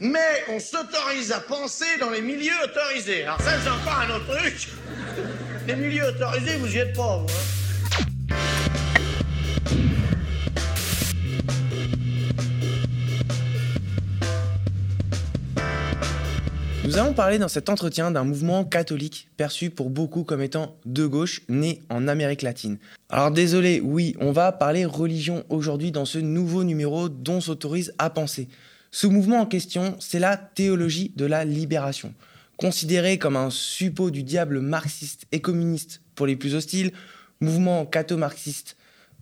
Mais on s'autorise à penser dans les milieux autorisés. Alors ça, c'est encore un autre truc. Les milieux autorisés, vous y êtes pas, vous. hein. Nous allons parler dans cet entretien d'un mouvement catholique perçu pour beaucoup comme étant de gauche, né en Amérique latine. Alors désolé, oui, on va parler religion aujourd'hui dans ce nouveau numéro dont s'autorise à penser. Ce mouvement en question, c'est la théologie de la libération. Considéré comme un suppôt du diable marxiste et communiste pour les plus hostiles, mouvement catho-marxiste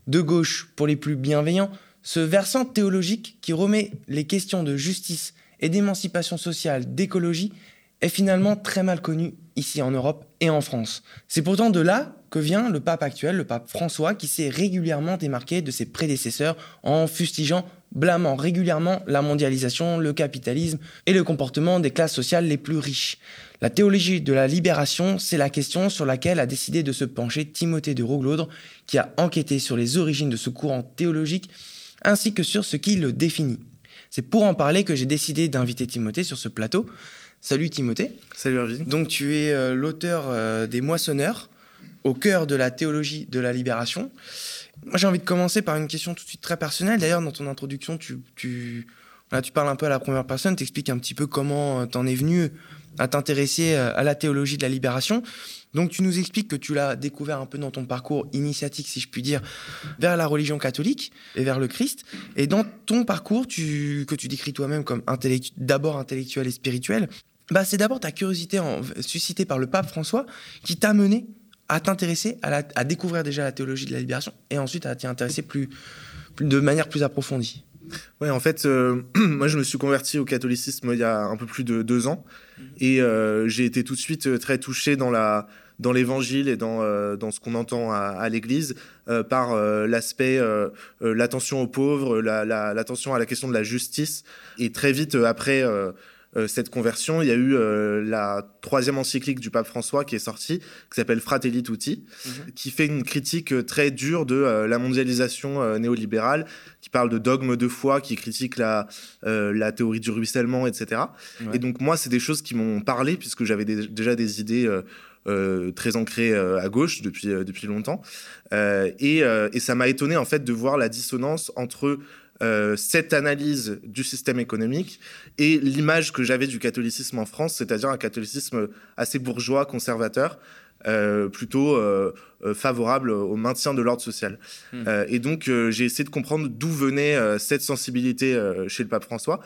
de gauche pour les plus bienveillants, ce versant théologique qui remet les questions de justice et d'émancipation sociale, d'écologie, est finalement très mal connu ici en Europe et en France. C'est pourtant de là que vient le pape actuel, le pape François, qui s'est régulièrement démarqué de ses prédécesseurs en fustigeant, blâmant régulièrement la mondialisation, le capitalisme et le comportement des classes sociales les plus riches. La théologie de la libération, c'est la question sur laquelle a décidé de se pencher Timothée de Roglaudre, qui a enquêté sur les origines de ce courant théologique ainsi que sur ce qui le définit. C'est pour en parler que j'ai décidé d'inviter Timothée sur ce plateau. Salut Timothée. Salut Irvine. Donc tu es euh, l'auteur euh, des Moissonneurs, au cœur de la théologie de la libération. Moi j'ai envie de commencer par une question tout de suite très personnelle. D'ailleurs dans ton introduction tu, tu, voilà, tu parles un peu à la première personne, tu expliques un petit peu comment tu en es venu à t'intéresser euh, à la théologie de la libération. Donc tu nous expliques que tu l'as découvert un peu dans ton parcours initiatique, si je puis dire, vers la religion catholique et vers le Christ. Et dans ton parcours, que tu décris toi-même comme d'abord intellectuel et spirituel, bah, c'est d'abord ta curiosité en- suscitée par le pape François qui t'a mené à t'intéresser, à, découvrir déjà la théologie de la libération et ensuite à t'y intéresser plus- de manière plus approfondie. Ouais, en fait, euh, moi, je me suis converti au catholicisme il y a un peu plus de deux ans, et euh, j'ai été tout de suite euh, très touché dans la dans l'évangile et dans euh, dans ce qu'on entend à, à l'Église par l'aspect l'attention aux pauvres, la- la- l'attention à la question de la justice, et très vite après. Euh, cette conversion, il y a eu euh, la troisième encyclique du pape François qui est sortie, qui s'appelle Fratelli Tutti, qui fait une critique euh, très dure de la mondialisation néolibérale, qui parle de dogme de foi, qui critique la, la théorie du ruissellement, etc. Ouais. Et donc moi, c'est des choses qui m'ont parlé, puisque j'avais déjà des idées euh, très ancrées euh, à gauche depuis, euh, depuis longtemps. Et, et ça m'a étonné, en fait, de voir la dissonance entre euh, cette analyse du système économique et l'image que j'avais du catholicisme en France, c'est-à-dire un catholicisme assez bourgeois, conservateur, euh, plutôt euh, favorable au maintien de l'ordre social. Hmm. Et donc, j'ai essayé de comprendre d'où venait cette sensibilité chez le pape François.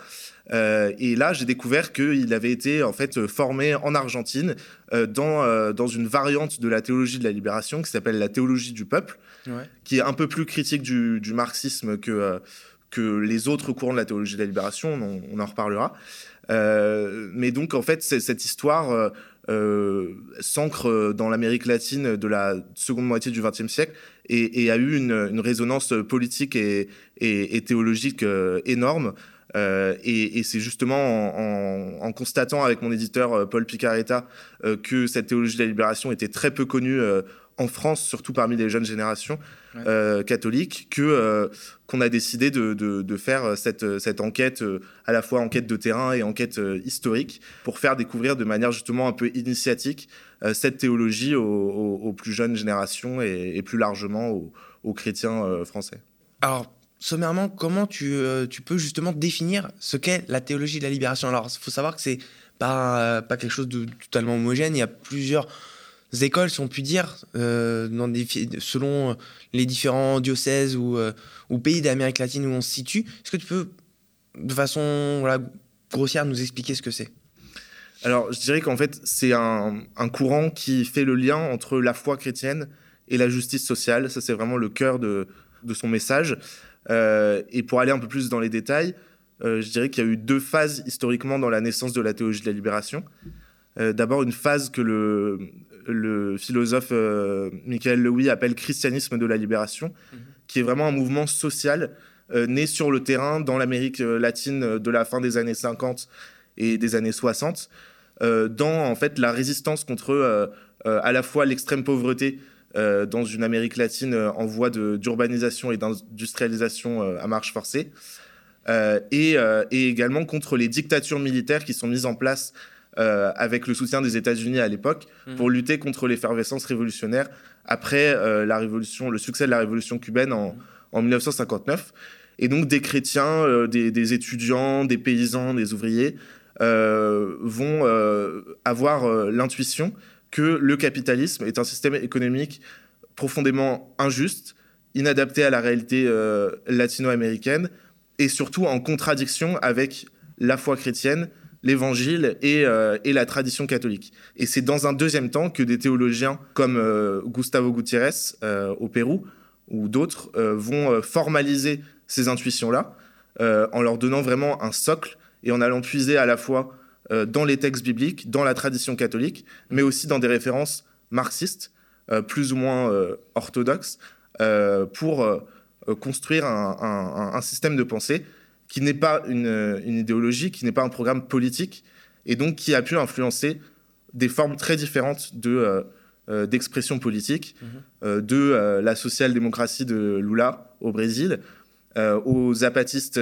Et là, j'ai découvert qu'il avait été en fait formé en Argentine dans, dans une variante de la théologie de la libération qui s'appelle la théologie du peuple, Ouais. qui est un peu plus critique du, du marxisme que, que les autres courants de la théologie de la libération, on, en reparlera. Euh, mais donc, en fait, cette histoire euh, euh, s'ancre dans l'Amérique latine de la seconde moitié du XXe siècle et, a eu une, résonance politique et, théologique énorme. Et c'est justement en, en- constatant avec mon éditeur Paul Picaretta que cette théologie de la libération était très peu connue en France, surtout parmi les jeunes générations Ouais. euh, catholiques, que euh, qu'on a décidé de, de- de faire cette, cette enquête, euh, à la fois enquête de terrain et enquête euh, historique, pour faire découvrir de manière justement un peu initiatique euh, cette théologie aux, aux- aux plus jeunes générations et, et plus largement aux, aux chrétiens euh, français. Alors, sommairement, comment tu, euh, tu peux justement définir ce qu'est la théologie de la libération? Alors, il faut savoir que c'est pas, euh, pas quelque chose de totalement homogène. Il y a plusieurs écoles, si on peut dire, euh, selon les différents diocèses ou, euh, ou pays d'Amérique latine où on se situe. Est-ce que tu peux, de façon grossière, nous expliquer ce que c'est? Alors, je dirais qu'en fait, c'est un, courant qui fait le lien entre la foi chrétienne et la justice sociale. Ça, c'est vraiment le cœur de, son message. Euh, et pour aller un peu plus dans les détails, je dirais qu'il y a eu deux phases historiquement dans la naissance de la théologie de la libération. D'abord, une phase que le, le philosophe euh, Michael Lewy appelle christianisme de la libération, qui est vraiment un mouvement social euh, né sur le terrain dans l'Amérique euh, latine euh, de la fin des années 50 et des années 60, euh, dans en fait la résistance contre à la fois l'extrême pauvreté dans une Amérique latine en voie d'urbanisation et d'industrialisation à marche forcée, et, et, également contre les dictatures militaires qui sont mises en place avec le soutien des États-Unis à l'époque mmh. pour lutter contre l'effervescence révolutionnaire après la révolution, le succès de la révolution cubaine en, en 1959. Et donc des chrétiens, des, des, étudiants, des paysans, des ouvriers vont avoir l'intuition que le capitalisme est un système économique profondément injuste, inadapté à la réalité euh, latino-américaine et surtout en contradiction avec la foi chrétienne, l'évangile et, euh, et, la tradition catholique. Et c'est dans un deuxième temps que des théologiens comme euh, Gustavo Gutiérrez au Pérou ou d'autres vont formaliser ces intuitions-là en leur donnant vraiment un socle et en allant puiser à la fois euh, dans les textes bibliques, dans la tradition catholique, mais aussi dans des références marxistes, euh, plus ou moins euh, orthodoxes, pour construire un, système de pensée qui n'est pas une, idéologie, qui n'est pas un programme politique, et donc qui a pu influencer des formes très différentes de d'expression politique, mhm. de la social-démocratie de Lula au Brésil, aux zapatistes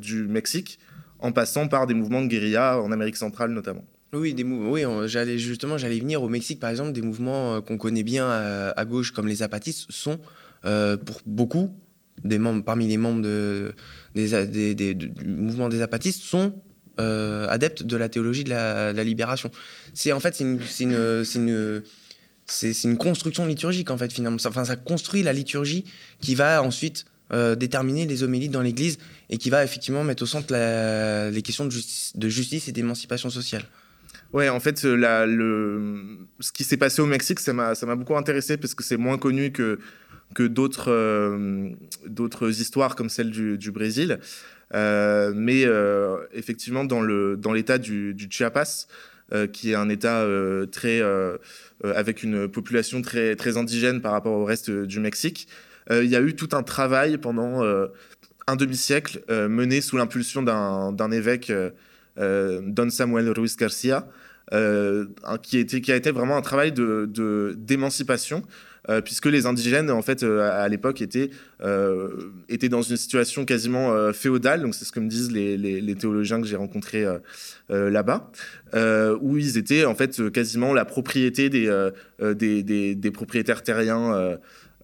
du Mexique, en passant par des mouvements de guérilla en Amérique centrale notamment. Oui, des mouvements. Oui, j'allais justement, j'allais venir au Mexique par exemple, des mouvements euh, qu'on connaît bien à, gauche comme les zapatistes sont euh, pour beaucoup des membres parmi les membres de, des, des, du mouvement des zapatistes sont euh, adeptes de la théologie de la, libération. C'est en fait c'est une, construction liturgique en fait finalement. Enfin, ça construit la liturgie qui va ensuite euh, déterminer les homélies dans l'Église et qui va effectivement mettre au centre les questions de justice, et d'émancipation sociale. Ouais, en fait, ce qui s'est passé au Mexique, ça m'a beaucoup intéressé parce que c'est moins connu que, que d'autres euh, d'autres histoires comme celle du, Brésil. Euh, mais effectivement, dans l'État du, Chiapas, qui est un État très, avec une population très, très indigène par rapport au reste du Mexique, euh, il y a eu tout un travail pendant euh, un demi-siècle euh, mené sous l'impulsion d'un évêque, Don Samuel Ruiz Garcia, qui, était, qui a été vraiment un travail d'émancipation. De, puisque les indigènes, en fait, à, l'époque, étaient, étaient dans une situation quasiment féodale, donc c'est ce que me disent les, théologiens que j'ai rencontrés là-bas, où ils étaient en fait quasiment la propriété des, des, propriétaires terriens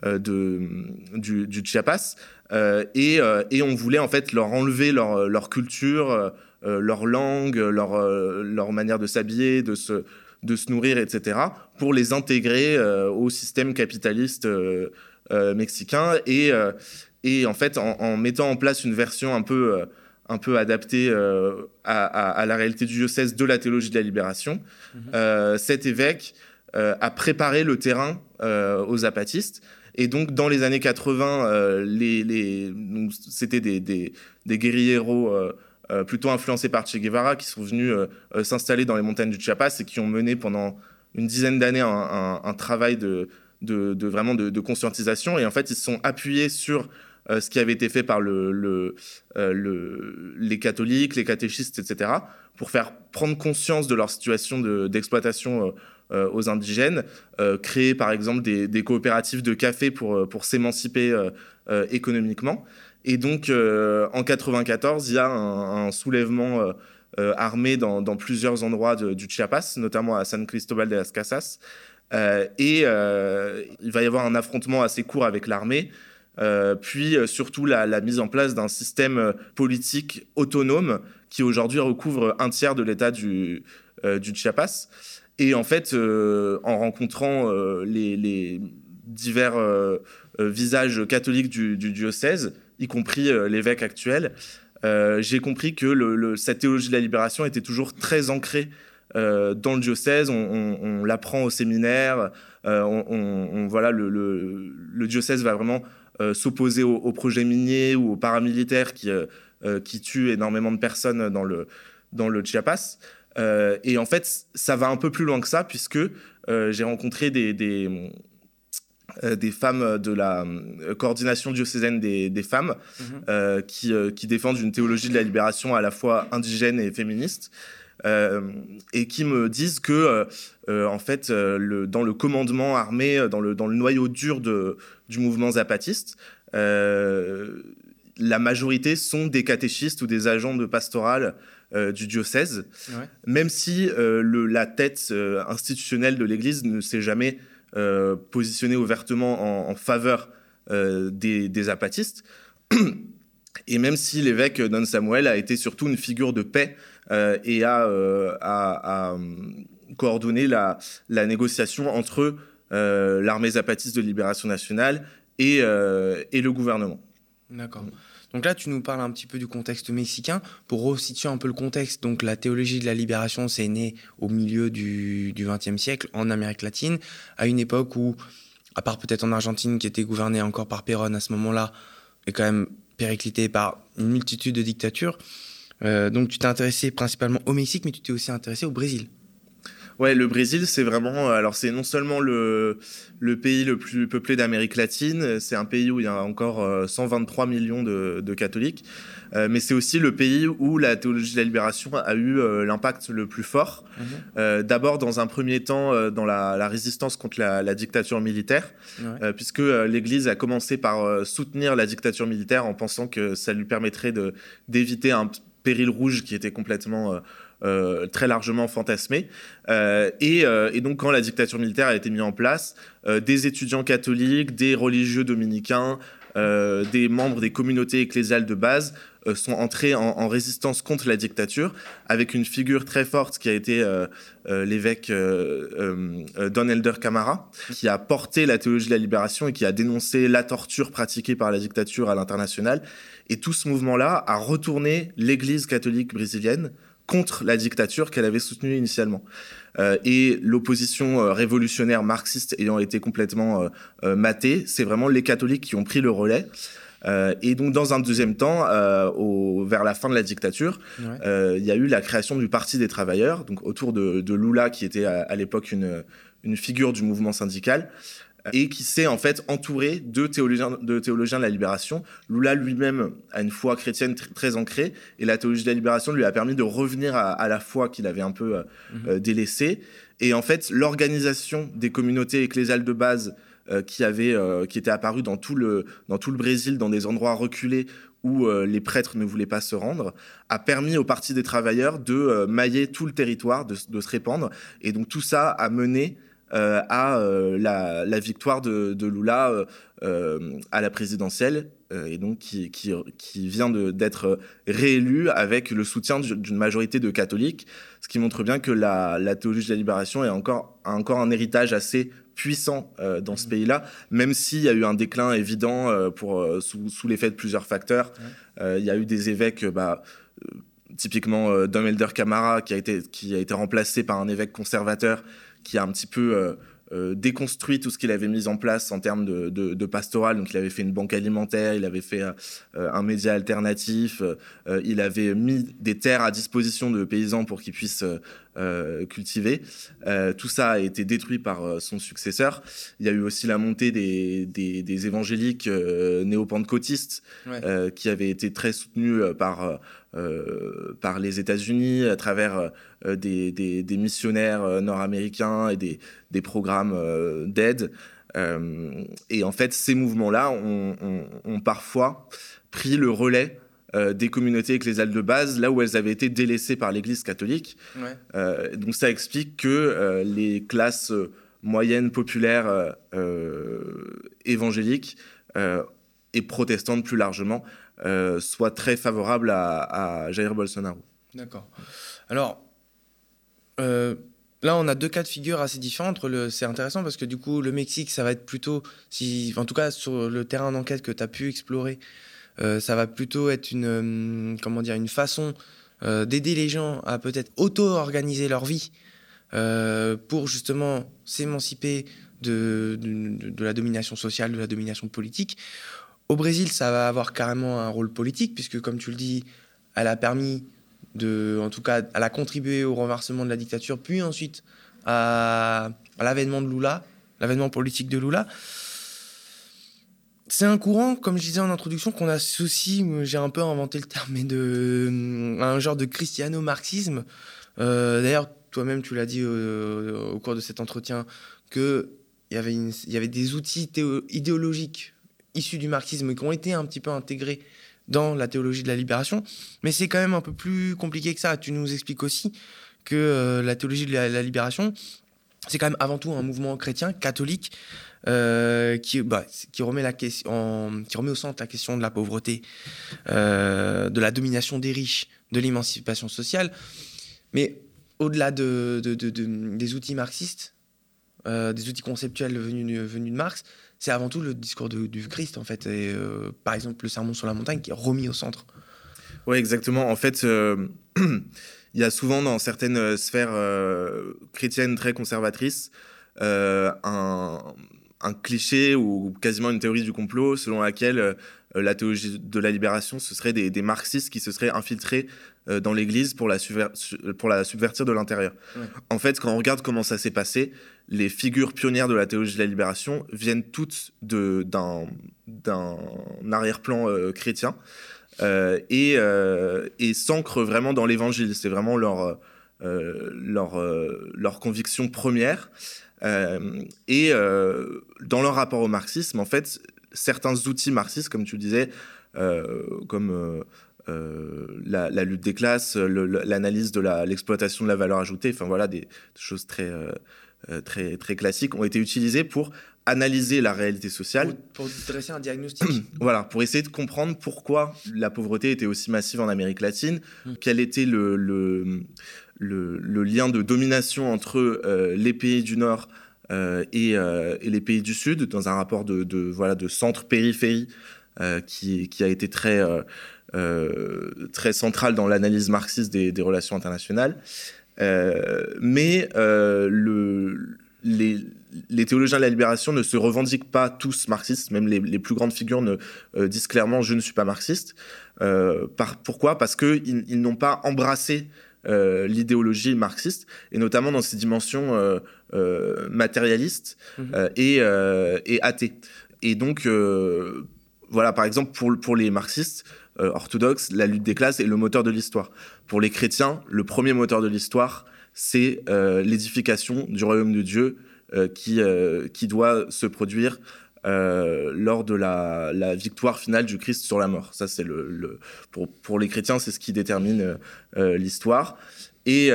euh, du, Chiapas. Euh, et, euh, on voulait en fait leur enlever leur, leur culture, leur langue, leur, leur manière de s'habiller, de se, de se nourrir, etc., pour les intégrer au système capitaliste mexicain. Et, et en fait, en, mettant en place une version un peu, un peu adaptée à, à, la réalité du diocèse de la théologie de la libération, mhm. cet évêque a préparé le terrain aux zapatistes. Et donc, dans les années 80, euh, les, les c'était des, des, des guérilleros euh, euh, plutôt influencés par Che Guevara qui sont venus s'installer dans les montagnes du Chiapas et qui ont mené pendant une dizaine d'années un, travail de, vraiment de, conscientisation. Et en fait, ils se sont appuyés sur ce qui avait été fait par le, le, le, les catholiques, les catéchistes, etc., pour faire prendre conscience de leur situation d'exploitation euh, aux indigènes, euh, créer par exemple des, coopératives de café euh, pour s'émanciper économiquement. Et donc en 94, il y a un, soulèvement armé dans, plusieurs endroits du Chiapas, notamment à San Cristobal de las Casas. et il va y avoir un affrontement assez court avec l'armée. puis surtout la, mise en place d'un système politique autonome qui aujourd'hui recouvre un tiers de l'État du, Chiapas. Et en fait, euh, en rencontrant euh, les, divers euh, visages catholiques du, diocèse, y compris l'évêque actuel, j'ai compris que le, cette théologie de la libération était toujours très ancrée dans le diocèse. On, l'apprend au séminaire. On, voilà, le, diocèse va vraiment s'opposer aux, au projets miniers ou aux paramilitaires qui, tuent énormément de personnes dans le, dans le Chiapas. Euh, et en fait, ça va un peu plus loin que ça, puisque euh, j'ai rencontré des, euh, des, femmes de la coordination diocésaine des, des femmes mhm. qui, qui, défendent une théologie de la libération à la fois indigène et féministe. et qui me disent que, en fait, le, dans le commandement armé, dans le, dans le noyau dur de, du mouvement zapatiste, la majorité sont des catéchistes ou des agents de pastoral du diocèse, même si le, la tête institutionnelle de l'Église ne s'est jamais positionnée ouvertement en, faveur des, des, apatistes. Et même si l'évêque Don Samuel a été surtout une figure de paix et a, a, a coordonné la, la, négociation entre l'armée zapatiste de libération nationale et, et le gouvernement. D'accord. Donc là, tu nous parles un petit peu du contexte mexicain. Pour resituer un peu le contexte, donc la théologie de la libération, c'est né au milieu du XXe siècle en Amérique latine, à une époque où, à part peut-être en Argentine, qui était gouvernée encore par Perón à ce moment-là, est quand même périclitée par une multitude de dictatures. Euh, donc tu t'es intéressé principalement au Mexique, mais tu t'es aussi intéressé au Brésil. Ouais, le Brésil, c'est vraiment. Euh, alors, c'est non seulement le, le pays le plus peuplé d'Amérique latine, c'est un pays où il y a encore 123 euh, millions de, de catholiques, euh, mais c'est aussi le pays où la théologie de la libération a eu l'impact le plus fort. Mhm. D'abord, dans un premier temps, dans la, la, résistance contre la, la dictature militaire, puisque l'Église a commencé par soutenir la dictature militaire en pensant que ça lui permettrait d'éviter un péril rouge qui était complètement très largement fantasmé. Euh, euh, et, donc, quand la dictature militaire a été mise en place, des étudiants catholiques, des religieux dominicains, des membres des communautés ecclésiales de base sont entrés en, résistance contre la dictature, avec une figure très forte qui a été l'évêque Don Elder Camara, qui a porté la théologie de la libération et qui a dénoncé la torture pratiquée par la dictature à l'international. Et tout ce mouvement-là a retourné l'Église catholique brésilienne contre la dictature qu'elle avait soutenue initialement. Euh, et l'opposition euh, révolutionnaire marxiste ayant été complètement euh, matée, c'est vraiment les catholiques qui ont pris le relais. et donc, dans un deuxième temps, au, vers la fin de la dictature, il y a eu la création du Parti des travailleurs, donc autour de, Lula, qui était à, l'époque une, une, figure du mouvement syndical et qui s'est en fait entouré de théologiens de, théologiens de la libération. Lula lui-même a une foi chrétienne très ancrée et la théologie de la libération lui a permis de revenir à, la foi qu'il avait un peu euh, mhm. euh, délaissée. Et en fait, l'organisation des communautés ecclésiales de base euh, qui avait qui était apparue dans tout le dans tout le Brésil, dans des endroits reculés où les prêtres ne voulaient pas se rendre, a permis au Parti des travailleurs de mailler tout le territoire, de, de, se répandre. Et donc tout ça a mené à euh, la, victoire de, Lula euh, à la présidentielle et donc qui, qui, vient d'être réélu avec le soutien d'une majorité de catholiques, ce qui montre bien que la, théologie de la libération est encore, a encore un héritage assez puissant dans ce mmh. pays-là, même s'il y a eu un déclin évident pour, sous, l'effet de plusieurs facteurs. il y a eu des évêques... Bah, typiquement Dom Elder Camara qui a été qui a été remplacé par un évêque conservateur qui a un petit peu euh, euh, déconstruit tout ce qu'il avait mis en place en termes de, de, pastoral. Donc, il avait fait une banque alimentaire, il avait fait euh, un média alternatif, il avait mis des terres à disposition de paysans pour qu'ils puissent cultiver. tout ça a été détruit par son successeur. Il y a eu aussi la montée des, des, évangéliques néo-pentecôtistes qui avaient été très soutenus par euh, par les États-Unis à travers euh, des, des, missionnaires euh, nord-américains et des, des programmes d'aide. et en fait, ces mouvements-là ont, ont, parfois pris le relais des communautés ecclésiales de base, là où elles avaient été délaissées par l'Église catholique. donc ça explique que les classes moyennes, populaires, évangéliques et protestantes plus largement euh, soit très favorable à, Jair Bolsonaro. D'accord. Alors, euh, là, on a deux cas de figure assez différents. C'est intéressant parce que du coup, le Mexique, ça va être plutôt, en tout cas sur le terrain d'enquête que tu as pu explorer, euh, ça va plutôt être une, comment dire, une façon d'aider les gens à peut-être auto-organiser leur vie pour justement s'émanciper de, la domination sociale, de la domination politique. Au Brésil, ça va avoir carrément un rôle politique, puisque comme tu le dis, elle a permis de, en tout cas, elle a contribué au renversement de la dictature, puis ensuite à, l'avènement de Lula, l'avènement politique de Lula. C'est un courant, comme je disais en introduction, qu'on associe, j'ai un peu inventé le terme, mais de un genre de christiano-marxisme. Euh, d'ailleurs, toi-même, tu l'as dit au, cours de cet entretien, qu'il y, y avait des outils idéologiques issus du marxisme qui ont été un petit peu intégrés dans la théologie de la libération, mais c'est quand même un peu plus compliqué que ça. Tu nous expliques aussi que euh, la théologie de la, libération, c'est quand même avant tout un mouvement chrétien, catholique, euh, qui, bah, qui, remet au centre la question de la pauvreté, euh, de la domination des riches, de l'émancipation sociale. Mais au-delà de, des outils marxistes, des outils conceptuels venus de Marx, c'est avant tout le discours du Christ, en fait. Et, euh, par exemple, le sermon sur la montagne qui est remis au centre. Oui, exactement. En fait, euh, il y a souvent dans certaines euh, sphères chrétiennes très conservatrices un, cliché ou quasiment une théorie du complot selon laquelle la théologie de la libération, ce serait des, des marxistes qui se seraient infiltrés dans l'Église pour, la pour la subvertir de l'intérieur. En fait, quand on regarde comment ça s'est passé, les figures pionnières de la théologie de la libération viennent toutes d'un arrière-plan euh, chrétien euh, et, euh, et s'ancrent vraiment dans l'évangile. C'est vraiment leur, leur, leur conviction première. et dans leur rapport au marxisme, en fait, certains outils marxistes, comme tu disais, comme la, lutte des classes, l'analyse de l'exploitation de la valeur ajoutée, enfin voilà, des choses très euh, très, très classiques ont été utilisés pour analyser la réalité sociale. Pour, dresser un diagnostic. voilà, pour essayer de comprendre pourquoi la pauvreté était aussi massive en Amérique latine, hmm. quel était le, le, le, lien de domination entre euh, les pays du Nord euh, et, et, les pays du Sud, dans un rapport de, de voilà, de centre-périphérie qui, qui, a été très, très central dans l'analyse marxiste des, des, relations internationales. Euh, mais euh, le, les, les, théologiens de la libération ne se revendiquent pas tous marxistes, même les, les plus grandes figures ne euh, disent clairement je ne suis pas marxiste. par, pourquoi? Parce qu'ils ils, n'ont pas embrassé l'idéologie marxiste, et notamment dans ses dimensions matérialistes mmh. et, et, athées. Et donc, voilà, par exemple, pour, pour les marxistes, euh, orthodoxe, la lutte des classes est le moteur de l'histoire. Pour les chrétiens, le premier moteur de l'histoire, c'est euh, l'édification du royaume de Dieu euh, qui, qui doit se produire lors de la, la, victoire finale du Christ sur la mort. Ça, c'est le, pour, pour, les chrétiens, c'est ce qui détermine l'histoire. Et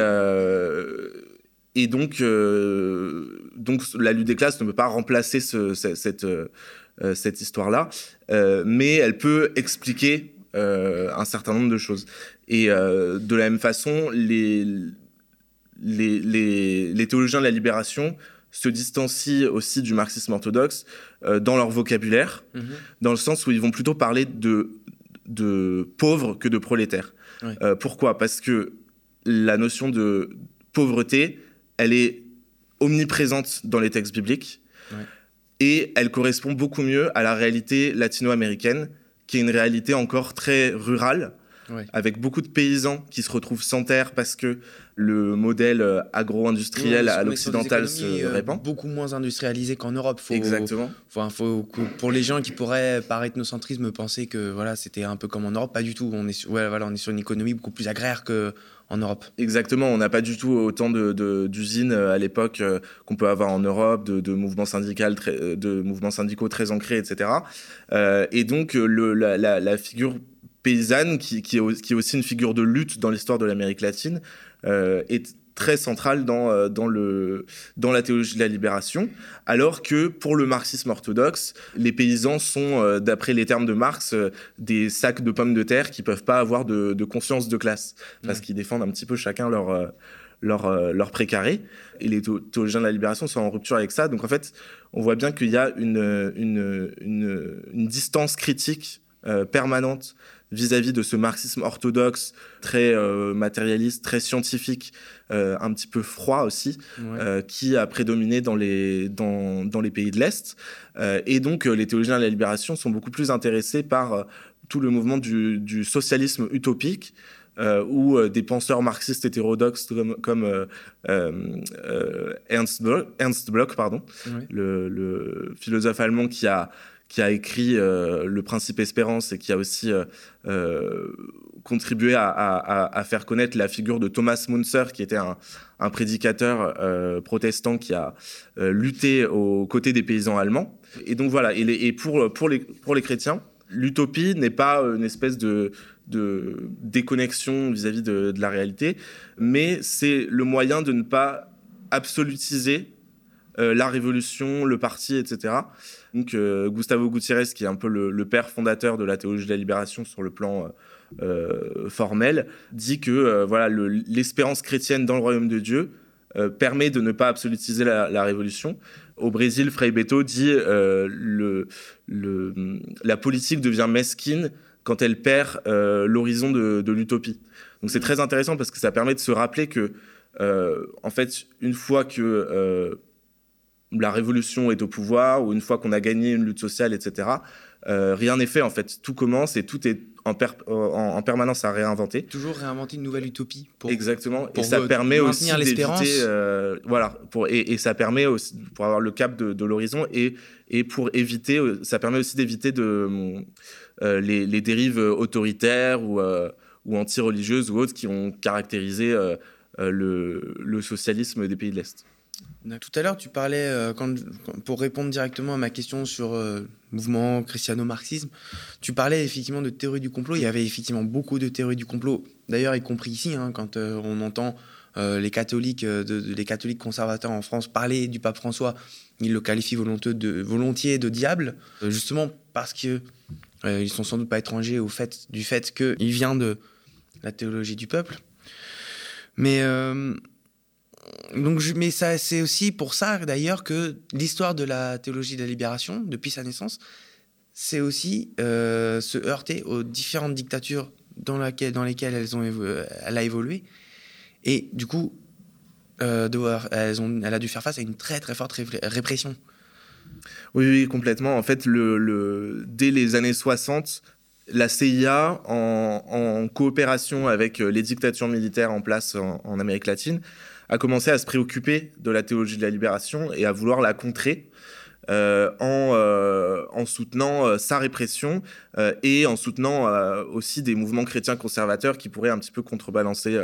et donc, donc la lutte des classes ne peut pas remplacer ce, cette histoire-là, mais elle peut expliquer euh, un certain nombre de choses. Et euh, de la même façon, les, les, les, théologiens de la libération se distancient aussi du marxisme orthodoxe euh, dans leur vocabulaire, mhm. dans le sens où ils vont plutôt parler de, de pauvres que de prolétaires. pourquoi? Parce que la notion de pauvreté, elle est omniprésente dans les textes bibliques et elle correspond beaucoup mieux à la réalité latino-américaine qui est une réalité encore très rurale, avec beaucoup de paysans qui se retrouvent sans terre parce que le modèle euh, agro-industriel à l'occidental se euh, répand. Beaucoup moins industrialisé qu'en Europe. Faut, Exactement. Faut, pour les gens qui pourraient, par ethnocentrisme, penser que voilà, c'était un peu comme en Europe, pas du tout. On est, voilà, on est sur une économie beaucoup plus agraire que en Europe. Exactement, on n'a pas du tout autant d'usines euh, à l'époque qu'on peut avoir en Europe, de, mouvements, syndicaux très, de mouvements syndicaux très ancrés, etc. et donc la, figure paysanne, qui, est, aussi une figure de lutte dans l'histoire de l'Amérique latine, euh, est très centrale dans, euh, dans, le, dans la théologie de la libération, alors que pour le marxisme orthodoxe, les paysans sont, euh, d'après les termes de Marx, des sacs de pommes de terre qui peuvent pas avoir de, de conscience de classe, parce qu'ils défendent un petit peu chacun leur, leur, leur précaré. Et les théologiens de la libération sont en rupture avec ça. Donc en fait, on voit bien qu'il y a une, une, une, une distance critique permanente vis-à-vis de ce marxisme orthodoxe, très euh, matérialiste, très scientifique, euh, un petit peu froid aussi, euh, qui a prédominé dans les, dans, dans les pays de l'Est. et donc, les théologiens de la libération sont beaucoup plus intéressés par tout le mouvement du, du socialisme utopique, ou des penseurs marxistes hétérodoxes comme, comme Ernst, Bloch, Ernst Bloch pardon, le, le, philosophe allemand qui a qui a écrit euh, Le Principe Espérance et qui a aussi euh, euh, contribué à, faire connaître la figure de Thomas Munzer, qui était un, prédicateur protestant qui a lutté aux côtés des paysans allemands. Et donc voilà, et, pour, les, chrétiens, L'utopie n'est pas une espèce de, de déconnexion vis-à-vis de, la réalité, mais c'est le moyen de ne pas absolutiser la révolution, le parti, etc. Donc euh, Gustavo Gutiérrez, qui est un peu le, père fondateur de la théologie de la libération sur le plan euh, formel, dit que voilà l'espérance chrétienne dans le royaume de Dieu permet de ne pas absolutiser la, révolution. Au Brésil, Frei Beto dit le, le, la politique devient mesquine quand elle perd l'horizon de, de l'utopie. Donc c'est très intéressant parce que ça permet de se rappeler que en fait, une fois que la révolution est au pouvoir ou une fois qu'on a gagné une lutte sociale, etc. Euh, rien n'est fait en fait. Tout commence et tout est en, en, permanence à réinventer. Toujours réinventer une nouvelle utopie. Pour, Exactement. et ça permet aussi d'éviter, euh, voilà, pour, et, ça permet aussi pour avoir le cap de, l'horizon et, et pour éviter, euh, ça permet aussi d'éviter de les, dérives autoritaires ou, ou anti-religieuses ou autres qui ont caractérisé le, le socialisme des pays de l'Est. Tout à l'heure, tu parlais, euh, pour répondre directement à ma question sur euh, mouvement christiano-marxisme, tu parlais effectivement de théorie du complot. Il y avait effectivement beaucoup de théories du complot, d'ailleurs, y compris ici, hein, quand euh, on entend les, catholiques, les catholiques conservateurs en France parler du pape François, ils le qualifient volontiers de diable, justement parce qu'ils ils sont sans doute pas étrangers au du fait qu'il vient de la théologie du peuple. Mais donc, mais ça, c'est aussi pour ça d'ailleurs que l'histoire de la théologie de la libération, depuis sa naissance, c'est aussi euh, se heurter aux différentes dictatures dans, lesquelles elles ont elle a évolué. Et du coup, euh, devoir, elles ont, elle a dû faire face à une très très forte répression. Oui, oui, complètement. En fait, dès les années 60, la CIA, en, en, coopération avec les dictatures militaires en place en Amérique latine, a commencé à se préoccuper de la théologie de la libération et à vouloir la contrer. Euh, en, euh, en, soutenant euh, sa répression et en soutenant aussi des mouvements chrétiens conservateurs qui pourraient un petit peu contrebalancer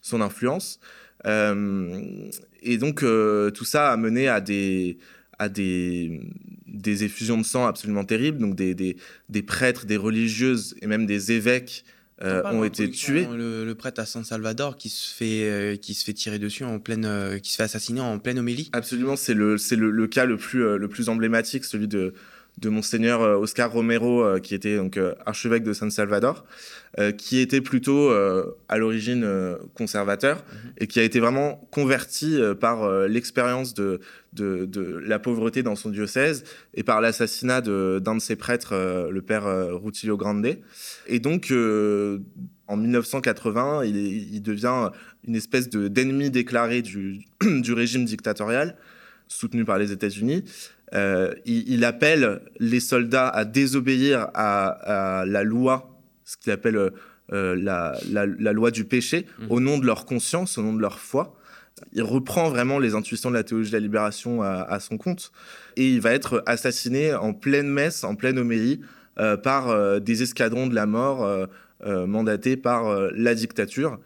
son influence. et donc tout ça a mené à des, à des, des effusions de sang absolument terribles, donc des, des prêtres, des religieuses et même des évêques euh, ont été tués. Le, prêtre à San Salvador qui se fait euh, qui se fait tirer dessus en pleine euh, qui se fait assassiner en pleine homélie. Absolument, c'est le c'est le, le, cas le plus le plus emblématique, celui de de monseigneur euh, Oscar Romero, euh, qui était donc euh, archevêque de San Salvador, qui était plutôt à l'origine conservateur mhm. et qui a été vraiment converti par l'expérience de, de, la pauvreté dans son diocèse et par l'assassinat d'un de, ses prêtres, le père Rutilio Grande. Et donc, en 1980, il, il, devient une espèce d'ennemi déclaré du, du régime dictatorial soutenu par les États-Unis. Euh, il, appelle les soldats à désobéir à, la loi, ce qu'il appelle euh, la, loi du péché, mmh. au nom de leur conscience, au nom de leur foi. Il reprend vraiment les intuitions de la théologie de la libération à, son compte et il va être assassiné en pleine messe, en pleine homélie, euh, par des escadrons de la mort mandatés par la dictature.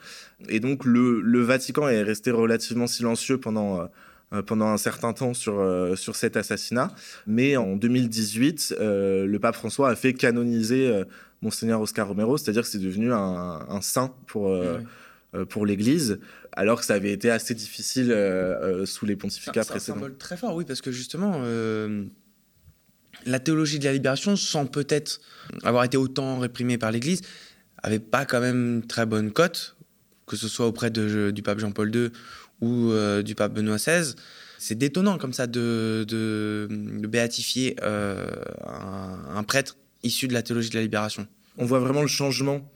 Et donc le, le, Vatican est resté relativement silencieux pendant euh, pendant un certain temps sur, euh, sur cet assassinat. Mais en 2018, euh, le pape François a fait canoniser Monseigneur Oscar Romero, c'est-à-dire que c'est devenu un, saint pour, pour l'Église, alors que ça avait été assez difficile sous les pontificats précédents. C'est un symbole très fort, oui, parce que justement, la théologie de la libération, sans peut-être avoir été autant réprimée par l'Église, avait pas quand même une très bonne cote, que ce soit auprès de, du pape Jean-Paul II ou euh, du pape Benoît XVI. C'est détonnant comme ça de, de, béatifier euh, un, prêtre issu de la théologie de la libération. On voit vraiment le changement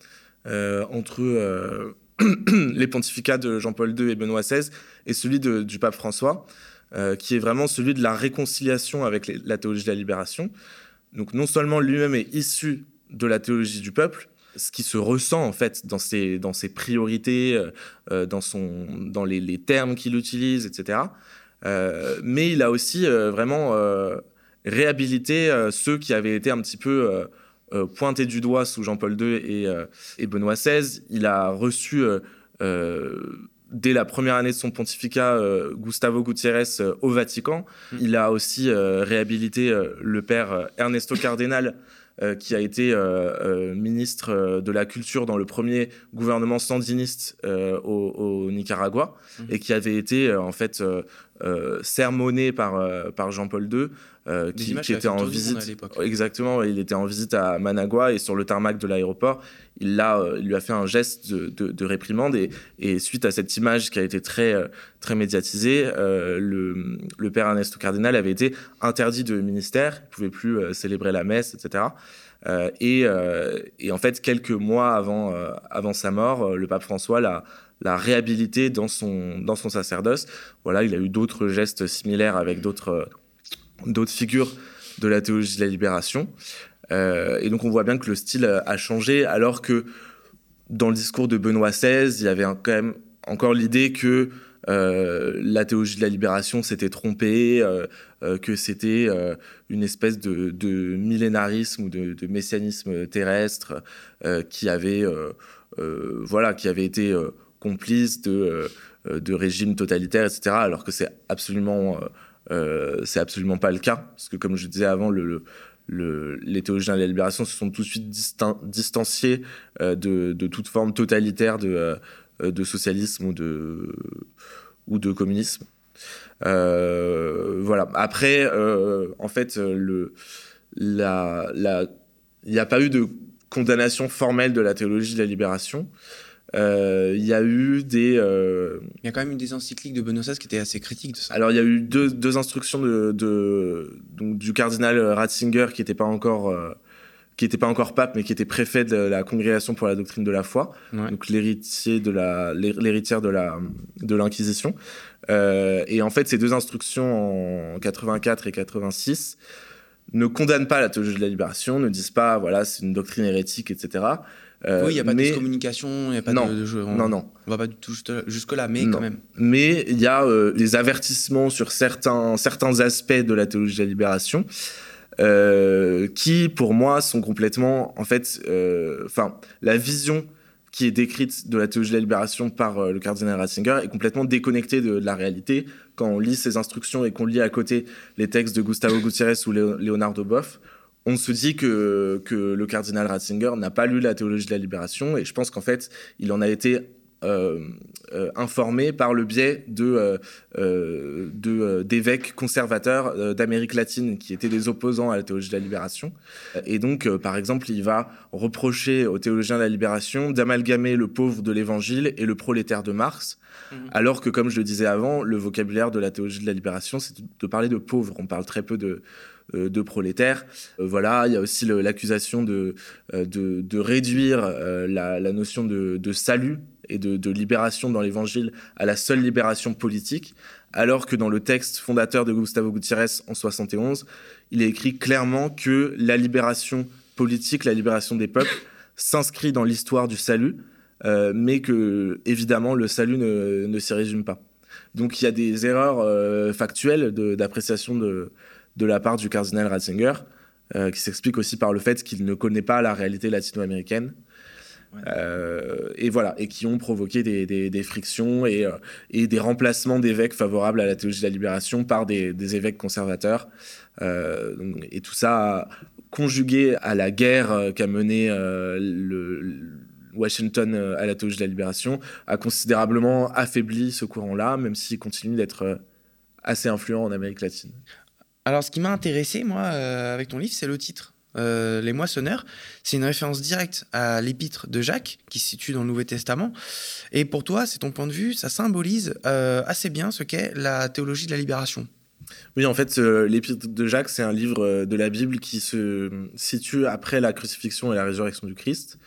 euh, entre les pontificats de Jean-Paul II et Benoît XVI et celui du pape François, qui est vraiment celui de la réconciliation avec la théologie de la libération. Donc non seulement lui-même est issu de la théologie du peuple, ce qui se ressent en fait dans ses, dans ses priorités, euh, euh, dans, son, dans les, termes qu'il utilise, etc. Euh, mais il a aussi vraiment réhabilité ceux qui avaient été un petit peu pointés du doigt sous Jean-Paul II et, et, Benoît XVI. Il a reçu dès la première année de son pontificat, Gustavo Gutiérrez au Vatican. Mmh. Il a aussi réhabilité le père Ernesto Cardenal qui a été ministre de la Culture dans le premier gouvernement sandiniste au, Nicaragua mmh. et qui avait été en fait sermonné par, par Jean-Paul II euh, qui, était en visite. Exactement, il était en visite à Managua et sur le tarmac de l'aéroport, il, euh, il lui a fait un geste de, réprimande et, suite à cette image qui a été très, euh, très médiatisée, le, le, père Ernesto Cardinal avait été interdit de ministère, il ne pouvait plus célébrer la messe, etc. Et, et, en fait, quelques mois avant, avant sa mort, le pape François l'a l'a réhabilité dans son, dans son sacerdoce. Voilà, il a eu d'autres gestes similaires avec d'autres d'autres figures de la théologie de la libération. Euh, et donc on voit bien que le style a changé, alors que dans le discours de Benoît XVI, il y avait quand même encore l'idée que euh, la théologie de la libération s'était trompée, euh, que c'était une espèce de, millénarisme ou de, messianisme terrestre qui avait, voilà, qui avait été complice de, de régimes totalitaires, etc. Alors que c'est absolument euh, c'est absolument pas le cas, parce que comme je disais avant, le, les théologiens de la libération se sont tout de suite distanciés euh, de, toute forme totalitaire de, euh, de socialisme ou de, ou de communisme. voilà. Après, en fait, le, la, il n'y a pas eu de condamnation formelle de la théologie de la libération. Euh, il y a eu des. Euh, il y a quand même eu des encycliques de Benoît XVI qui étaient assez critiques de ça. Alors, il y a eu deux, deux instructions de, de, donc, du cardinal Ratzinger qui n'était pas encore. Euh, qui n'était pas encore pape, mais qui était préfet de la congrégation pour la doctrine de la foi, donc l'héritier de la, l'héritière de la, de l'inquisition. et en fait, ces deux instructions en 84 et 86 ne condamnent pas la théologie de la libération, ne disent pas, voilà, c'est une doctrine hérétique, etc. Euh, oui, il n'y a pas de communication, il n'y a pas de, jeu. On, non, non. On va pas du tout jusque-là, mais quand même. Mais il y a euh, des avertissements sur certains, certains aspects de la théologie de la libération euh, qui, pour moi, sont complètement, en fait, enfin, la vision qui est décrite de la théologie de la libération par le cardinal Ratzinger est complètement déconnectée de, la réalité. Quand on lit ses instructions et qu'on lit à côté les textes de Gustavo Gutiérrez ou Leonardo Boff, on se dit que, que le cardinal Ratzinger n'a pas lu la théologie de la libération et je pense qu'en fait, il en a été euh, euh, informé par le biais de, euh, de d'évêques conservateurs d'Amérique latine qui étaient des opposants à la théologie de la libération. Et donc, par exemple, il va reprocher aux théologiens de la libération d'amalgamer le pauvre de l'évangile et le prolétaire de Marx, mmh. alors que, comme je le disais avant, le vocabulaire de la théologie de la libération, c'est de parler de pauvres. On parle très peu de euh, de prolétaires. Euh, voilà, il y a aussi l'accusation de, euh, de, réduire la, notion de, salut et de, libération dans l'évangile à la seule libération politique, alors que dans le texte fondateur de Gustavo Gutiérrez en 71, il est écrit clairement que la libération politique, la libération des peuples, s'inscrit dans l'histoire du salut, mais que évidemment le salut ne, ne s'y résume pas. Donc il y a des erreurs factuelles d'appréciation de, de la part du cardinal Ratzinger, euh, qui s'explique aussi par le fait qu'il ne connaît pas la réalité latino-américaine. Euh, et voilà, et qui ont provoqué des, frictions et, euh, et, des remplacements d'évêques favorables à la théologie de la libération par des, évêques conservateurs. et tout ça conjugué à la guerre qu'a menée le, Washington à la théologie de la libération, a considérablement affaibli ce courant-là, même s'il continue d'être assez influent en Amérique latine. Alors, ce qui m'a intéressé, moi, euh, avec ton livre, c'est le titre. Euh, les moissonneurs, c'est une référence directe à l'épître de Jacques, qui se situe dans le Nouveau Testament. Et pour toi, c'est ton point de vue, ça symbolise euh, assez bien ce qu'est la théologie de la libération. Oui, en fait, l'épître de Jacques, c'est un livre de la Bible qui se situe après la crucifixion et la résurrection du Christ,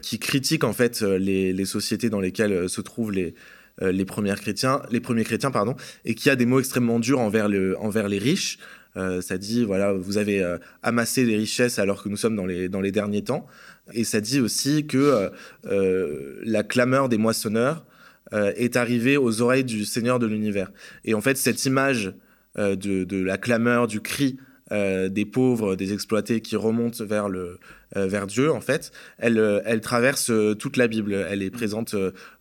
qui critique en fait les, les sociétés dans lesquelles se trouvent les, euh, les premiers chrétiens, les premiers chrétiens pardon, et qui a des mots extrêmement durs envers, le, envers les riches. Euh, ça dit voilà, vous avez euh, amassé des richesses alors que nous sommes dans les, dans les derniers temps. Et ça dit aussi que la clameur des moissonneurs est arrivée aux oreilles du Seigneur de l'univers. Et en fait, cette image de, de, la clameur, du cri des pauvres, des exploités qui remontent vers le, euh, vers Dieu, en fait, elle, euh, elle traverse euh, toute la Bible. Elle est présente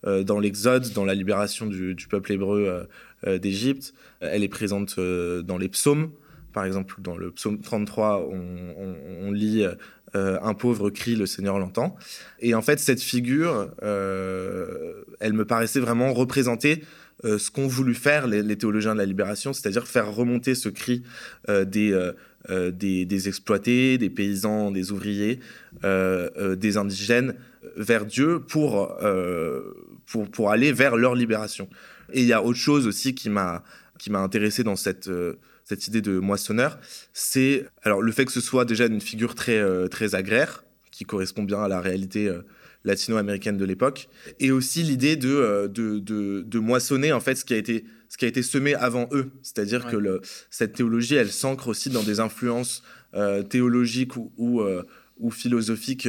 dans l'Exode, dans la libération du, peuple hébreu d'Égypte. Elle est présente dans les psaumes. Par exemple, dans le psaume 33, on, lit un pauvre crie, le Seigneur l'entend. Et en fait, cette figure, elle me paraissait vraiment représenter ce qu'ont voulu faire les, théologiens de la libération, c'est-à-dire faire remonter ce cri des, des, des, exploités, des paysans, des ouvriers, des indigènes vers Dieu pour, pour, pour aller vers leur libération. Et il y a autre chose aussi qui m'a intéressé dans cette euh, cette idée de moissonneur, c'est le fait que ce soit déjà une figure très euh, très agraire qui correspond bien à la réalité euh, latino-américaine de l'époque, et aussi l'idée de, de, de, moissonner en fait ce qui a été ce qui a été semé avant eux, c'est-à-dire que le, cette théologie, elle s'ancre aussi dans des influences théologiques ou, ou, ou philosophiques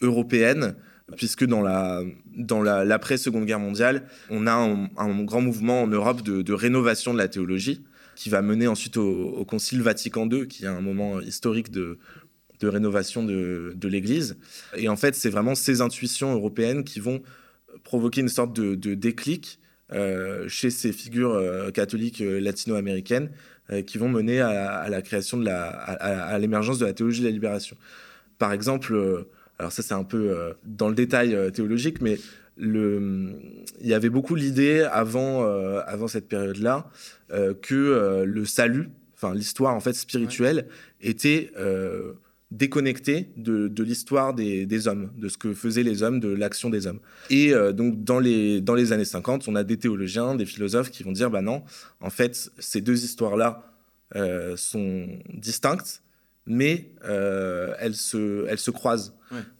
européennes puisque dans la dans l'après Seconde Guerre mondiale, on a un, grand mouvement en Europe de, rénovation de la théologie qui va mener ensuite au, Concile Vatican II, qui est un moment historique de, de rénovation de, de l'Église. Et en fait, c'est vraiment ces intuitions européennes qui vont provoquer une sorte de, déclic euh, chez ces figures euh, catholiques euh, latino-américaines qui vont mener à, la création de la, à, l'émergence de la théologie de la libération. Par exemple, alors ça c'est un peu dans le détail théologique, mais le, il y avait beaucoup l'idée avant, avant cette période-là que le salut, enfin l'histoire en fait spirituelle, était déconnectée de, de l'histoire des, des, hommes, de ce que faisaient les hommes, de l'action des hommes. Et donc dans les, dans les années 50, on a des théologiens, des philosophes qui vont dire, bah non, en fait, ces deux histoires-là sont distinctes mais euh, elles, se, elles se croisent.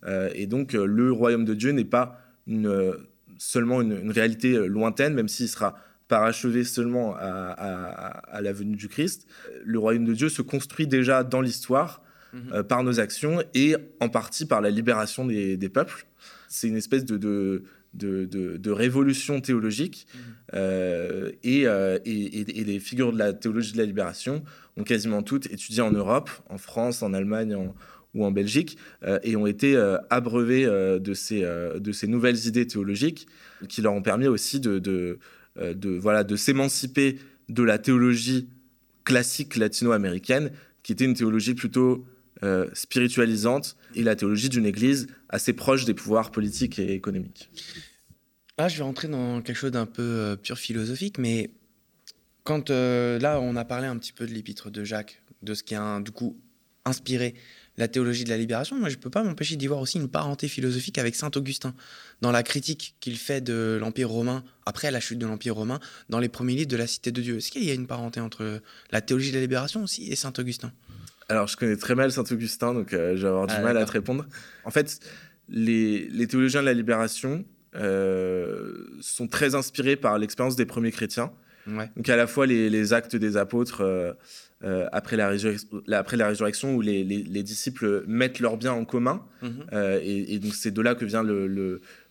Euh, et donc, euh, le royaume de Dieu n'est pas une, seulement une, réalité lointaine, même s'il sera parachevé seulement à, la venue du Christ. Le royaume de Dieu se construit déjà dans l'histoire mhm. par nos actions et en partie par la libération des, peuples. C'est une espèce de, de de, de, révolution théologique mhm. et, et, et, les figures de la théologie de la libération ont quasiment toutes étudié en Europe, en France, en Allemagne ou en Belgique, euh, et ont été euh, abreuvés euh, de, ces, de ces nouvelles idées théologiques qui leur ont permis aussi de, de, voilà, de s'émanciper de la théologie classique latino-américaine, qui était une théologie plutôt spiritualisante, et la théologie d'une Église assez proche des pouvoirs politiques et économiques. Là, je vais rentrer dans quelque chose d'un peu pur philosophique, mais quand euh, là, on a parlé un petit peu de l'épître de Jacques, de ce qui a du coup inspiré la théologie de la libération, moi je ne peux pas m'empêcher d'y voir aussi une parenté philosophique avec saint Augustin, dans la critique qu'il fait de l'Empire romain, après la chute de l'Empire romain, dans les premiers livres de la Cité de Dieu. Est-ce qu'il y a une parenté entre la théologie de la libération aussi et saint Augustin? Alors je connais très mal saint Augustin, donc euh, je vais avoir du ah, mal à te répondre. En fait, les, théologiens de la libération euh, sont très inspirés par l'expérience des premiers chrétiens. Donc à la fois les, actes des apôtres euh, euh, après, la après la résurrection où les, disciples mettent leurs biens en commun. Mhm. Et, donc c'est de là que vient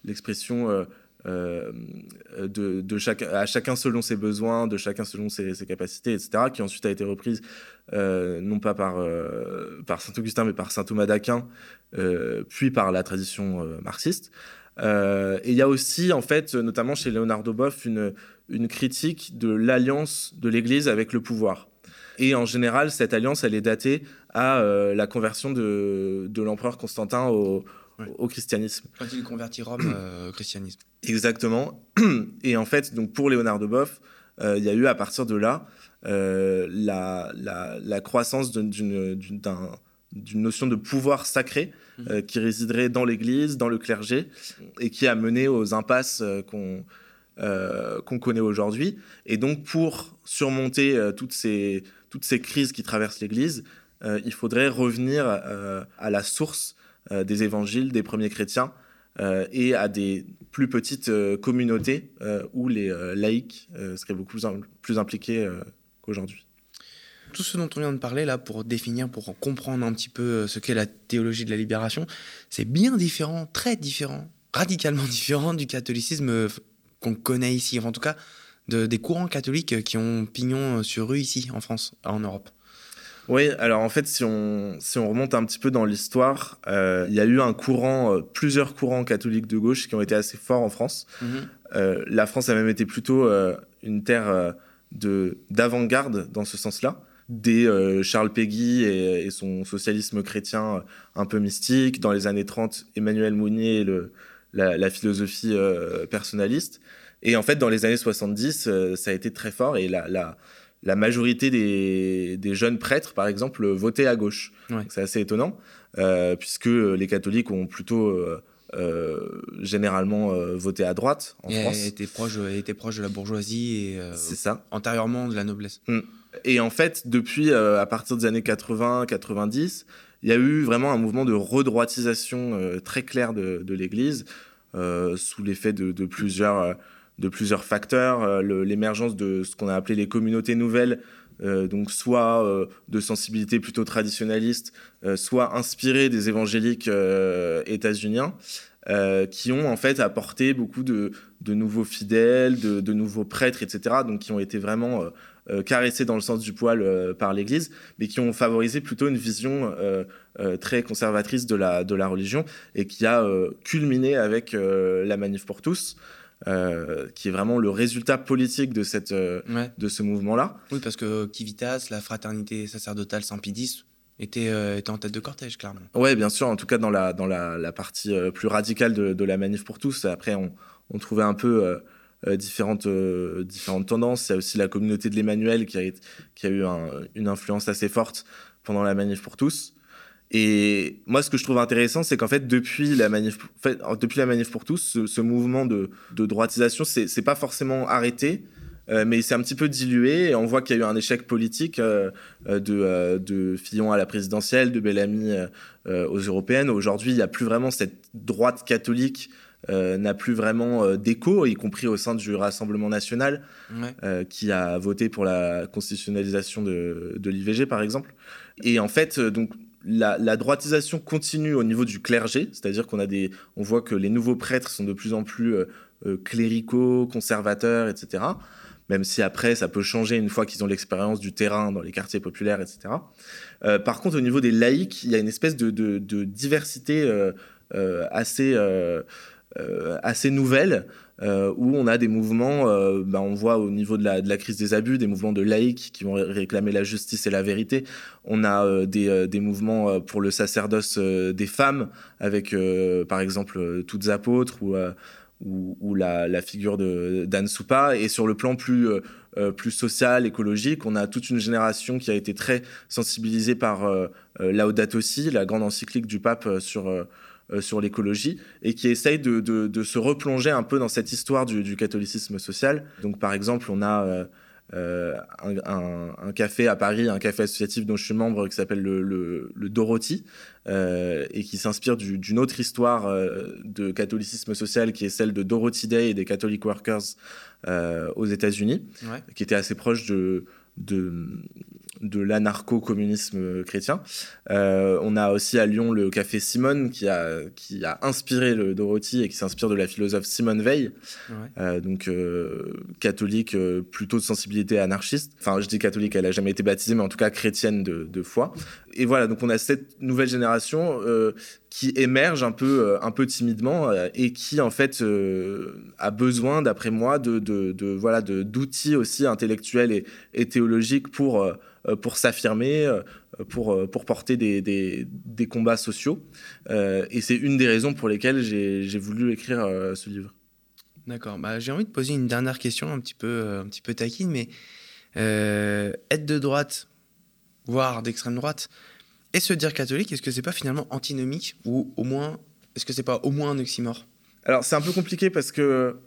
l'expression de, de chaque, à chacun selon ses besoins, de chacun selon ses, capacités, etc., qui ensuite a été reprise non pas par, par Saint Augustin mais par Saint Thomas d'Aquin, puis par la tradition marxiste. et il y a aussi, en fait, notamment chez Leonardo Boff, une, critique de l'alliance de l'Église avec le pouvoir. Et en général, cette alliance, elle est datée à euh, la conversion de, de l'empereur Constantin au, au, christianisme. Quand il convertit Rome euh, au christianisme. Exactement. Et en fait, donc pour Léonard de Boff, euh, il y a eu à partir de là la, la, la, croissance d'une notion de pouvoir sacré mmh. qui résiderait dans l'Église, dans le clergé, et qui a mené aux impasses qu'on euh, qu'on connaît aujourd'hui. Et donc, pour surmonter euh, toutes, ces, toutes ces crises qui traversent l'Église, euh, il faudrait revenir à la source des évangiles des premiers chrétiens et à des plus petites communautés où les laïcs seraient beaucoup plus, impliqués qu'aujourd'hui tout ce dont on vient de parler là pour définir, pour comprendre un petit peu ce qu'est la théologie de la libération, c'est bien différent, très différent, radicalement différent du catholicisme qu'on connaît ici, en tout cas de, des courants catholiques qui ont pignon sur rue ici, en France, en Europe. Oui, alors en fait, si on, si on remonte un petit peu dans l'histoire, euh, il y a eu un courant, euh, plusieurs courants catholiques de gauche qui ont été assez forts en France. Mhm. Euh, la France a même été plutôt une terre de d'avant-garde dans ce sens-là. dès Charles Péguy et, son socialisme chrétien un peu mystique. Dans les années 30, Emmanuel Mounier, le, la, philosophie personnaliste. Et en fait, dans les années 70, ça a été très fort et la, la, la majorité des, des, jeunes prêtres, par exemple, votaient à gauche. C'est assez étonnant, puisque les catholiques ont plutôt euh, généralement euh, voté à droite en France. était proche, était proche de la bourgeoisie et euh, ça. antérieurement de la noblesse. Mm. Et en fait, depuis à partir des années 80-90, il y a eu vraiment un mouvement de redroitisation très clair de, de l'Église sous l'effet de, de, plusieurs de plusieurs facteurs, l'émergence de ce qu'on a appelé les communautés nouvelles, donc soit de sensibilité plutôt traditionnaliste, soit inspirée des évangéliques états-uniens, euh, qui ont en fait apporté beaucoup de, nouveaux fidèles, de, nouveaux prêtres, etc. Donc qui ont été vraiment euh, euh, caressés dans le sens du poil par l'Église, mais qui ont favorisé plutôt une vision très conservatrice de la, de la religion et qui a culminé avec la manif pour tous. Qui est vraiment le résultat politique de, cette, de ce mouvement-là. Oui, parce que Kivitas, la fraternité sacerdotale Saint-Pédis, était, euh, était en tête de cortège, clairement. Oui, bien sûr, en tout cas dans la, dans la, la partie euh, plus radicale de, de, la manif pour tous. Après, on, on trouvait un peu euh, différentes, différentes tendances. Il y a aussi la communauté de l'Emmanuel qui a, qui a eu une influence assez forte pendant la manif pour tous. Et moi, ce que je trouve intéressant, c'est qu'en fait, depuis la manif, depuis la manif pour tous, ce, ce mouvement de, de droitisation, c'est pas forcément arrêté, euh, mais c'est un petit peu dilué et on voit qu'il y a eu un échec politique euh, euh, de, de, Fillon à la présidentielle, de Bellamy aux européennes. Aujourd'hui, il n'y a plus vraiment cette droite catholique n'a plus vraiment d'écho, y compris au sein du Rassemblement national, qui a voté pour la constitutionnalisation de, de l'IVG, par exemple. Et en fait, donc, la, droitisation continue au niveau du clergé, c'est-à-dire qu'on a des, on voit que les nouveaux prêtres sont de plus en plus cléricaux, conservateurs, etc même si après ça peut changer une fois qu'ils ont l'expérience du terrain dans les quartiers populaires, etc. Euh, par contre, au niveau des laïcs, il y a une espèce de, diversité euh, euh, assez, assez nouvelle. Où on a des mouvements, bah, on voit au niveau de la, de la, crise des abus, des mouvements de laïcs qui vont réclamer la justice et la vérité. On a des, des, mouvements pour le sacerdoce des femmes, avec par exemple toutes apôtres ou ou, la, figure d'Anne Soupa. Et sur le plan plus, euh, euh, plus social, écologique, on a toute une génération qui a été très sensibilisée par euh, Laudato Si, la grande encyclique du pape sur, sur l'écologie, et qui essaye de, de, se replonger un peu dans cette histoire du, du catholicisme social. Donc par exemple, on a... Euh, un, café à Paris, un café associatif dont je suis membre qui s'appelle le, le, Dorothy euh, et qui s'inspire d'une autre histoire euh, de catholicisme social qui est celle de Dorothy Day et des Catholic Workers aux États-Unis, qui était assez proche de, de, de l'anarcho-communisme chrétien. Euh, on a aussi à Lyon le café Simone qui a, qui a inspiré le Dorothy et qui s'inspire de la philosophe Simone Veil, euh, donc euh, catholique plutôt de sensibilité anarchiste. Enfin, je dis catholique, elle a jamais été baptisée, mais en tout cas chrétienne de, de foi. Et voilà, donc on a cette nouvelle génération qui émerge un peu, un peu timidement et qui en fait a besoin, d'après moi, de, de, de voilà d'outils aussi intellectuels et, et théologiques pour euh, pour s'affirmer, euh, pour, euh, pour porter des, des, des combats sociaux. et c'est une des raisons pour lesquelles j'ai voulu écrire ce livre. D'accord. Bah, j'ai envie de poser une dernière question un petit peu, un petit peu taquine, mais être de droite, voire d'extrême droite, et se dire catholique, est-ce que c'est pas finalement antinomique ou au moins, est-ce que c'est pas au moins un oxymore? Alors c'est un peu compliqué parce que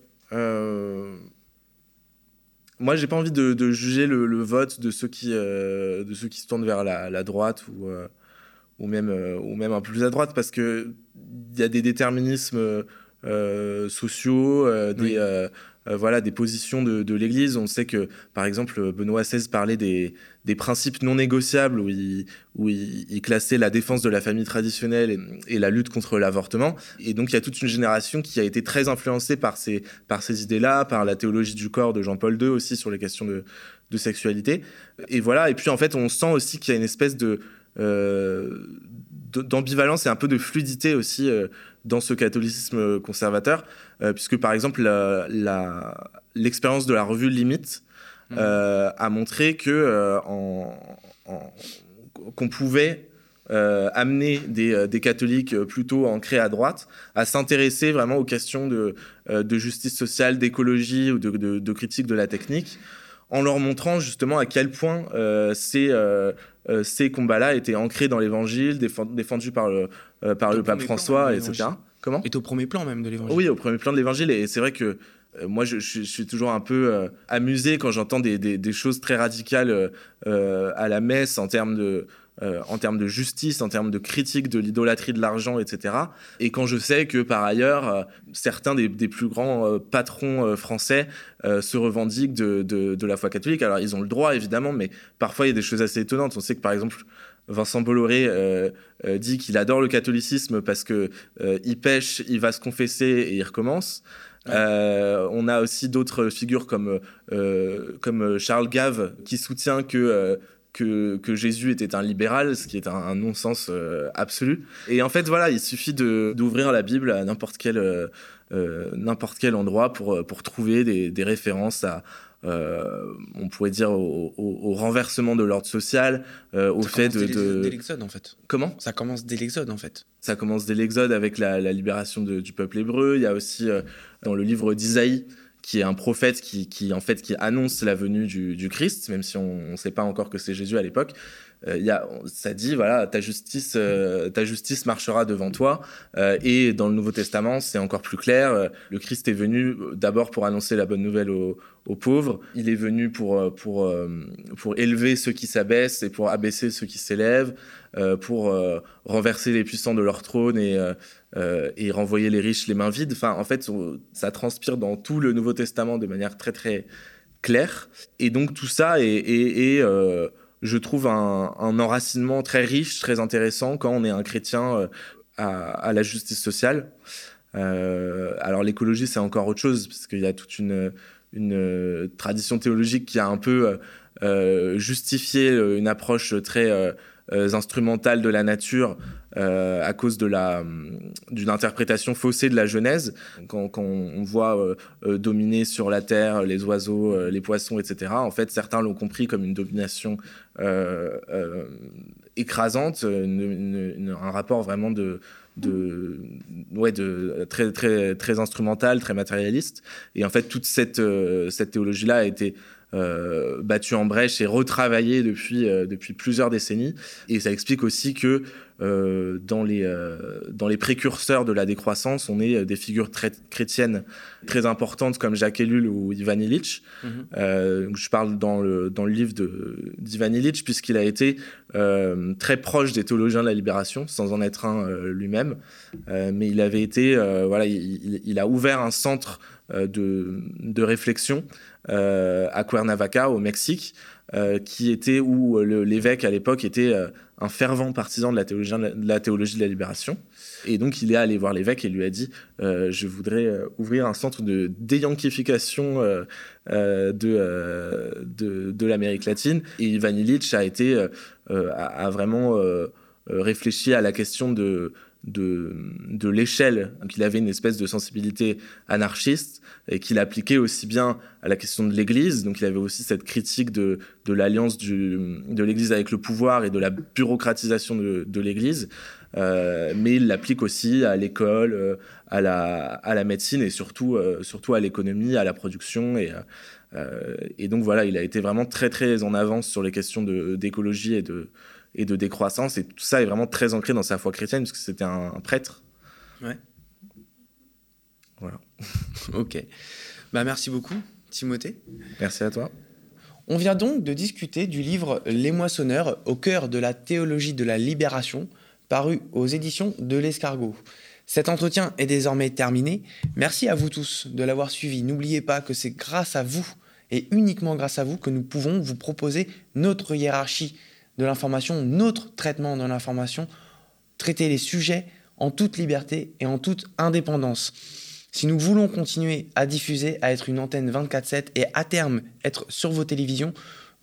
moi, j'ai pas envie de, juger le, vote de ceux qui, euh, de ceux qui se tournent vers la, droite ou, euh, même, euh, ou même un peu plus à droite parce qu'il y a des déterminismes sociaux, des, euh, voilà, des positions de, l'Église. On sait que, par exemple, Benoît XVI parlait des, principes non négociables où il, où il, classait la défense de la famille traditionnelle et, la lutte contre l'avortement. Et donc, il y a toute une génération qui a été très influencée par ces, par ces idées-là, par la théologie du corps de Jean-Paul II aussi sur les questions de, sexualité. Et voilà. Et puis, en fait, on sent aussi qu'il y a une espèce de... Euh, d'ambivalence et un peu de fluidité aussi euh, dans ce catholicisme conservateur, euh, puisque par exemple l'expérience de la revue Limite mmh. a montré que qu'on pouvait amener des, catholiques plutôt ancrés à droite à s'intéresser vraiment aux questions de, justice sociale, d'écologie ou de, critique de la technique en leur montrant justement à quel point euh, ces, euh, euh, ces combats-là étaient ancrés dans l'évangile, défendus par le, par le pape François, etc. Comment? Et au premier plan même de l'évangile. Oui, au premier plan de l'évangile. Et c'est vrai que moi, je, suis toujours un peu amusé quand j'entends des, des, des, choses très radicales à la messe en termes de euh, en termes de justice, en termes de critique de l'idolâtrie de l'argent, etc. Et quand je sais que par ailleurs, euh, certains des, plus grands euh, patrons français se revendiquent de, de, la foi catholique, alors ils ont le droit évidemment, mais parfois il y a des choses assez étonnantes. On sait que par exemple, Vincent Bolloré dit qu'il adore le catholicisme parce que il pêche, il va se confesser et il recommence. on a aussi d'autres figures comme, comme Charles Gave qui soutient que que, Jésus était un libéral, ce qui est un, non-sens euh, absolu. Et en fait, voilà, il suffit d'ouvrir la Bible à n'importe quel, euh, euh, n'importe quel endroit pour, pour trouver des, références à, on pourrait dire, au, renversement de l'ordre social, au fait de... Dès l'Exode, en fait. Comment? Ça commence dès l'Exode, en fait. Ça commence dès l'Exode avec la, libération du peuple hébreu. Il y a aussi, dans le livre d'Isaïe, qui est un prophète qui, qui, en fait, qui annonce la venue du, du Christ, même si on ne sait pas encore que c'est Jésus à l'époque. Euh, ça dit, voilà, ta justice, euh, ta justice marchera devant toi. Euh, et dans le Nouveau Testament, c'est encore plus clair. le Christ est venu d'abord pour annoncer la bonne nouvelle aux, aux pauvres. Il est venu pour, pour, pour élever ceux qui s'abaissent et pour abaisser ceux qui s'élèvent, pour renverser les puissants de leur trône et euh, et renvoyer les riches les mains vides. Enfin, en fait, ça transpire dans tout le Nouveau Testament de manière très très claire. Et donc tout ça est, euh, je trouve, un, enracinement très riche, très intéressant quand on est un chrétien euh, à, la justice sociale. alors l'écologie, c'est encore autre chose, parce qu'il y a toute une, tradition théologique qui a un peu justifié une approche très instrumentales de la nature euh, à cause de la d'une interprétation faussée de la Genèse. Quand, on voit euh, dominer sur la terre les oiseaux, les poissons, etc. En fait, certains l'ont compris comme une domination écrasante, un rapport vraiment de ouais de très très très instrumental très matérialiste et en fait toute cette cette théologie là a été euh, battu en brèche et retravaillé depuis, euh, depuis plusieurs décennies. Et ça explique aussi que euh, dans, les, dans les précurseurs de la décroissance, on est des figures très chrétiennes très importantes comme Jacques Ellul ou Ivan Illich. Mhm. je parle dans le, dans le livre d'Ivan Illich puisqu'il a été très proche des théologiens de la libération, sans en être un lui-même. mais il avait été, voilà, il, il, a ouvert un centre de, de réflexion euh, à Cuernavaca, au Mexique, euh, qui était où l'évêque à l'époque était euh, un fervent partisan de la, théologie, de la libération. Et donc, il est allé voir l'évêque et lui a dit Je voudrais ouvrir un centre de déyankification de, de, de l'Amérique latine. Et Ivan Illich a, été, a, vraiment réfléchi à la question de, de, l'échelle. qu'il avait une espèce de sensibilité anarchiste et qu'il appliquait aussi bien à la question de l'Église. Donc il avait aussi cette critique de, l'alliance de l'Église avec le pouvoir et de la bureaucratisation de, l'Église. Euh, mais il l'applique aussi à l'école, euh, à, la, à la médecine et surtout, euh, surtout à l'économie, à la production. Et, et donc voilà, il a été vraiment très très en avance sur les questions d'écologie et de, et de décroissance. Et tout ça est vraiment très ancré dans sa foi chrétienne, parce que c'était un, prêtre. Ouais. Voilà. ok. Bah, merci beaucoup, Timothée. Merci à toi. On vient donc de discuter du livre Les Moissonneurs au cœur de la théologie de la libération, paru aux éditions de l'Escargot. Cet entretien est désormais terminé. Merci à vous tous de l'avoir suivi. N'oubliez pas que c'est grâce à vous et uniquement grâce à vous que nous pouvons vous proposer notre hiérarchie de l'information, notre traitement de l'information, traiter les sujets en toute liberté et en toute indépendance. Si nous voulons continuer à diffuser, à être une antenne 24/7 et à terme être sur vos télévisions,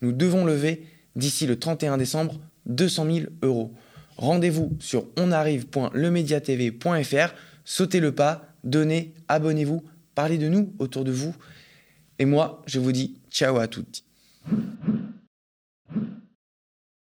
nous devons lever d'ici le 31 décembre 200 000 euros. Rendez-vous sur onarrive.lemediatv.fr, sautez le pas, donnez, abonnez-vous, parlez de nous autour de vous. Et moi, je vous dis ciao à toutes.